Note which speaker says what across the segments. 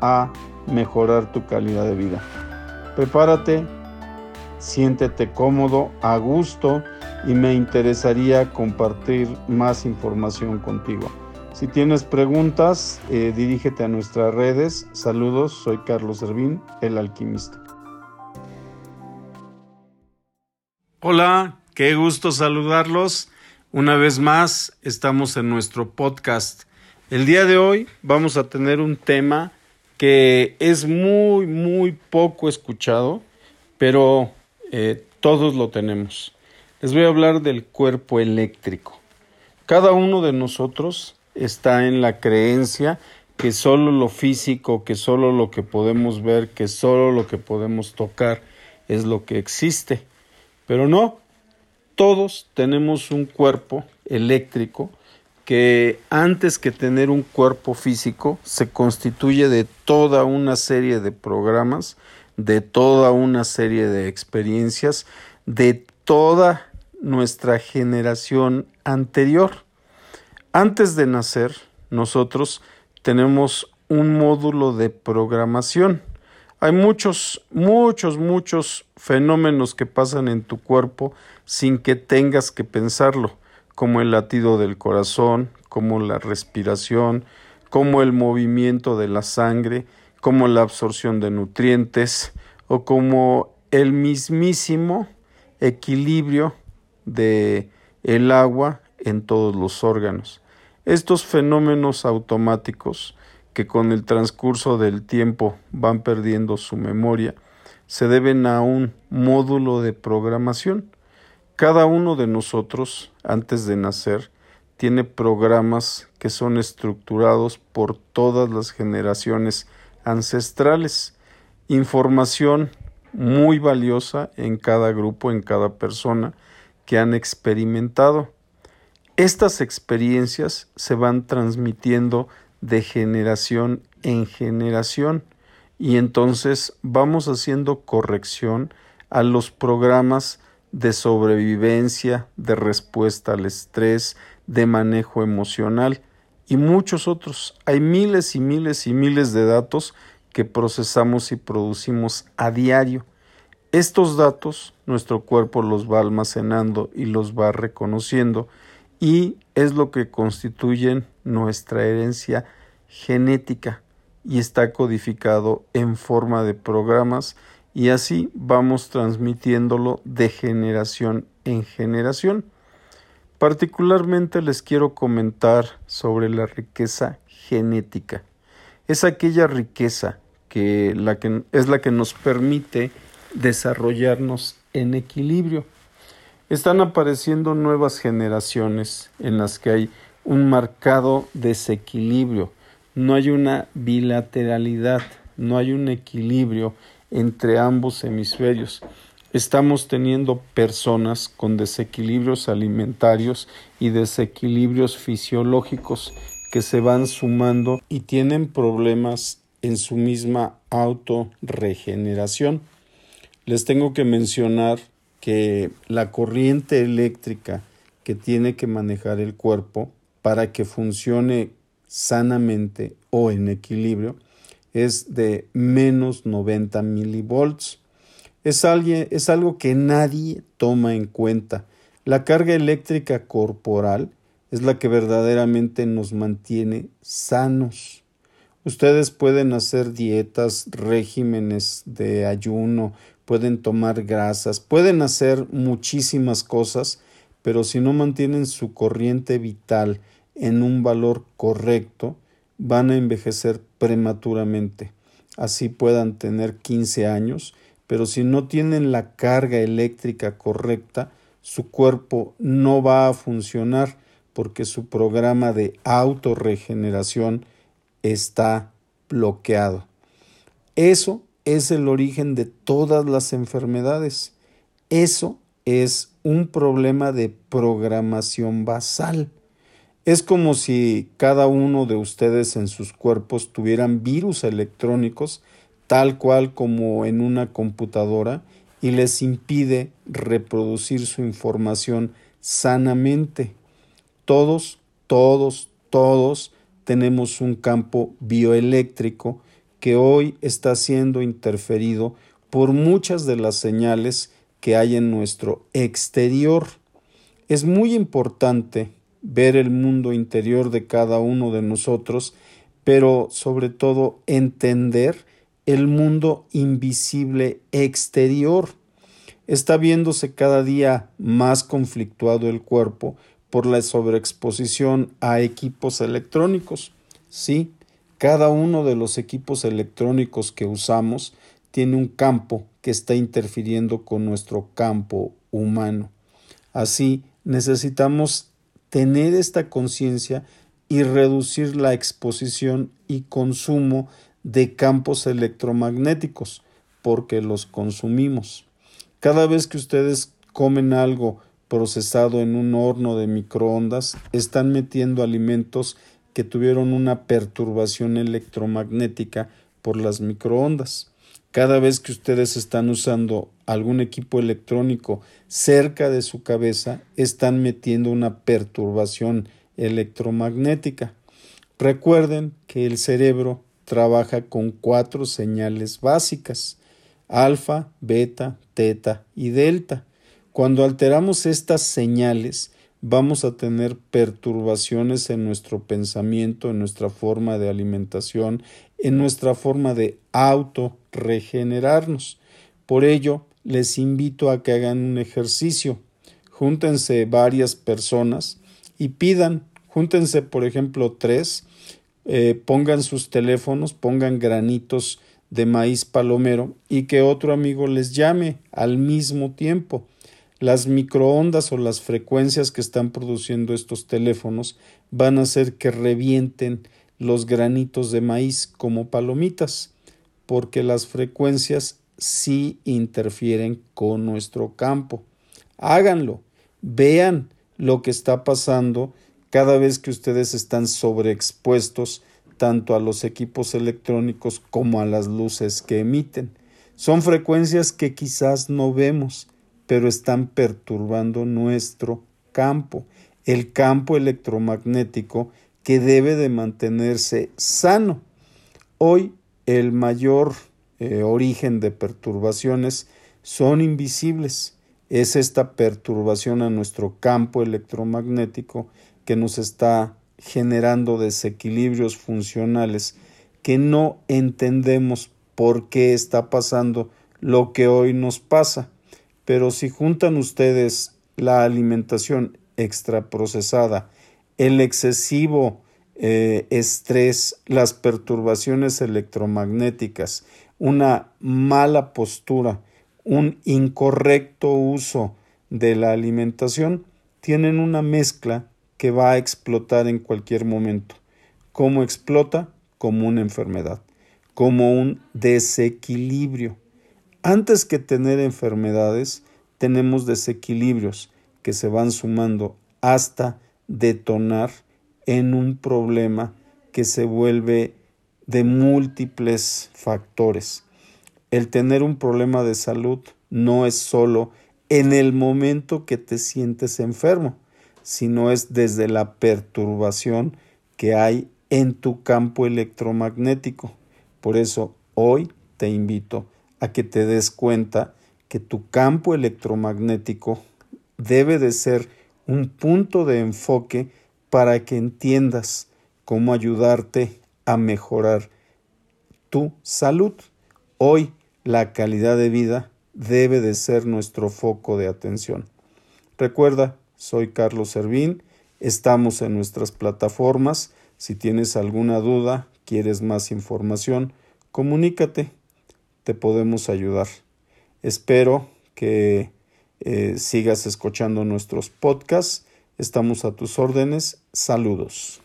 Speaker 1: a mejorar tu calidad de vida. Prepárate, siéntete cómodo, a gusto y me interesaría compartir más información contigo. Si tienes preguntas, eh, dirígete a nuestras redes. Saludos, soy Carlos Servín, el alquimista. Hola, qué gusto saludarlos. Una vez más, estamos en nuestro podcast. El día de hoy vamos a tener un tema que es muy, muy poco escuchado, pero eh, todos lo tenemos. Les voy a hablar del cuerpo eléctrico. Cada uno de nosotros está en la creencia que solo lo físico, que solo lo que podemos ver, que solo lo que podemos tocar es lo que existe. Pero no, todos tenemos un cuerpo eléctrico que antes que tener un cuerpo físico se constituye de toda una serie de programas, de toda una serie de experiencias, de toda nuestra generación anterior. Antes de nacer, nosotros tenemos un módulo de programación. Hay muchos, muchos, muchos fenómenos que pasan en tu cuerpo sin que tengas que pensarlo como el latido del corazón, como la respiración, como el movimiento de la sangre, como la absorción de nutrientes o como el mismísimo equilibrio de el agua en todos los órganos. Estos fenómenos automáticos que con el transcurso del tiempo van perdiendo su memoria se deben a un módulo de programación cada uno de nosotros, antes de nacer, tiene programas que son estructurados por todas las generaciones ancestrales, información muy valiosa en cada grupo, en cada persona que han experimentado. Estas experiencias se van transmitiendo de generación en generación y entonces vamos haciendo corrección a los programas de sobrevivencia, de respuesta al estrés, de manejo emocional y muchos otros. Hay miles y miles y miles de datos que procesamos y producimos a diario. Estos datos nuestro cuerpo los va almacenando y los va reconociendo y es lo que constituyen nuestra herencia genética y está codificado en forma de programas y así vamos transmitiéndolo de generación en generación. Particularmente les quiero comentar sobre la riqueza genética. Es aquella riqueza que, la que es la que nos permite desarrollarnos en equilibrio. Están apareciendo nuevas generaciones en las que hay un marcado desequilibrio, no hay una bilateralidad, no hay un equilibrio entre ambos hemisferios. Estamos teniendo personas con desequilibrios alimentarios y desequilibrios fisiológicos que se van sumando y tienen problemas en su misma autorregeneración. Les tengo que mencionar que la corriente eléctrica que tiene que manejar el cuerpo para que funcione sanamente o en equilibrio es de menos 90 milivolts. Es, es algo que nadie toma en cuenta. La carga eléctrica corporal es la que verdaderamente nos mantiene sanos. Ustedes pueden hacer dietas, regímenes de ayuno, pueden tomar grasas, pueden hacer muchísimas cosas, pero si no mantienen su corriente vital en un valor correcto, van a envejecer prematuramente. Así puedan tener 15 años, pero si no tienen la carga eléctrica correcta, su cuerpo no va a funcionar porque su programa de autorregeneración está bloqueado. Eso es el origen de todas las enfermedades. Eso es un problema de programación basal. Es como si cada uno de ustedes en sus cuerpos tuvieran virus electrónicos, tal cual como en una computadora, y les impide reproducir su información sanamente. Todos, todos, todos tenemos un campo bioeléctrico que hoy está siendo interferido por muchas de las señales que hay en nuestro exterior. Es muy importante ver el mundo interior de cada uno de nosotros, pero sobre todo entender el mundo invisible exterior. Está viéndose cada día más conflictuado el cuerpo por la sobreexposición a equipos electrónicos. Sí, cada uno de los equipos electrónicos que usamos tiene un campo que está interfiriendo con nuestro campo humano. Así, necesitamos tener esta conciencia y reducir la exposición y consumo de campos electromagnéticos, porque los consumimos. Cada vez que ustedes comen algo procesado en un horno de microondas, están metiendo alimentos que tuvieron una perturbación electromagnética por las microondas. Cada vez que ustedes están usando algún equipo electrónico cerca de su cabeza, están metiendo una perturbación electromagnética. Recuerden que el cerebro trabaja con cuatro señales básicas, alfa, beta, teta y delta. Cuando alteramos estas señales, vamos a tener perturbaciones en nuestro pensamiento, en nuestra forma de alimentación, en nuestra forma de auto regenerarnos. Por ello, les invito a que hagan un ejercicio. Júntense varias personas y pidan, júntense por ejemplo tres, eh, pongan sus teléfonos, pongan granitos de maíz palomero y que otro amigo les llame al mismo tiempo. Las microondas o las frecuencias que están produciendo estos teléfonos van a hacer que revienten los granitos de maíz como palomitas, porque las frecuencias sí interfieren con nuestro campo. Háganlo, vean lo que está pasando cada vez que ustedes están sobreexpuestos tanto a los equipos electrónicos como a las luces que emiten. Son frecuencias que quizás no vemos, pero están perturbando nuestro campo, el campo electromagnético que debe de mantenerse sano. Hoy el mayor eh, origen de perturbaciones son invisibles. Es esta perturbación a nuestro campo electromagnético que nos está generando desequilibrios funcionales que no entendemos por qué está pasando lo que hoy nos pasa. Pero si juntan ustedes la alimentación extraprocesada, el excesivo eh, estrés, las perturbaciones electromagnéticas, una mala postura, un incorrecto uso de la alimentación, tienen una mezcla que va a explotar en cualquier momento. ¿Cómo explota? Como una enfermedad, como un desequilibrio. Antes que tener enfermedades, tenemos desequilibrios que se van sumando hasta detonar en un problema que se vuelve de múltiples factores. El tener un problema de salud no es solo en el momento que te sientes enfermo, sino es desde la perturbación que hay en tu campo electromagnético. Por eso hoy te invito a que te des cuenta que tu campo electromagnético debe de ser un punto de enfoque para que entiendas cómo ayudarte a mejorar tu salud. Hoy la calidad de vida debe de ser nuestro foco de atención. Recuerda, soy Carlos Servín. Estamos en nuestras plataformas. Si tienes alguna duda, quieres más información, comunícate. Te podemos ayudar. Espero que eh, sigas escuchando nuestros podcasts. Estamos a tus órdenes. Saludos.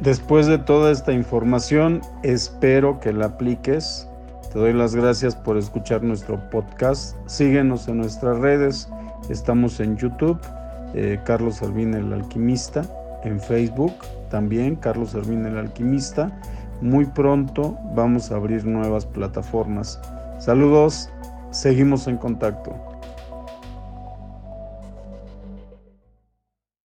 Speaker 1: Después de toda esta información, espero que la apliques. Te doy las gracias por escuchar nuestro podcast. Síguenos en nuestras redes. Estamos en YouTube, eh, Carlos Servín el Alquimista. En Facebook también, Carlos Servín el Alquimista muy pronto vamos a abrir nuevas plataformas. Saludos, seguimos en contacto.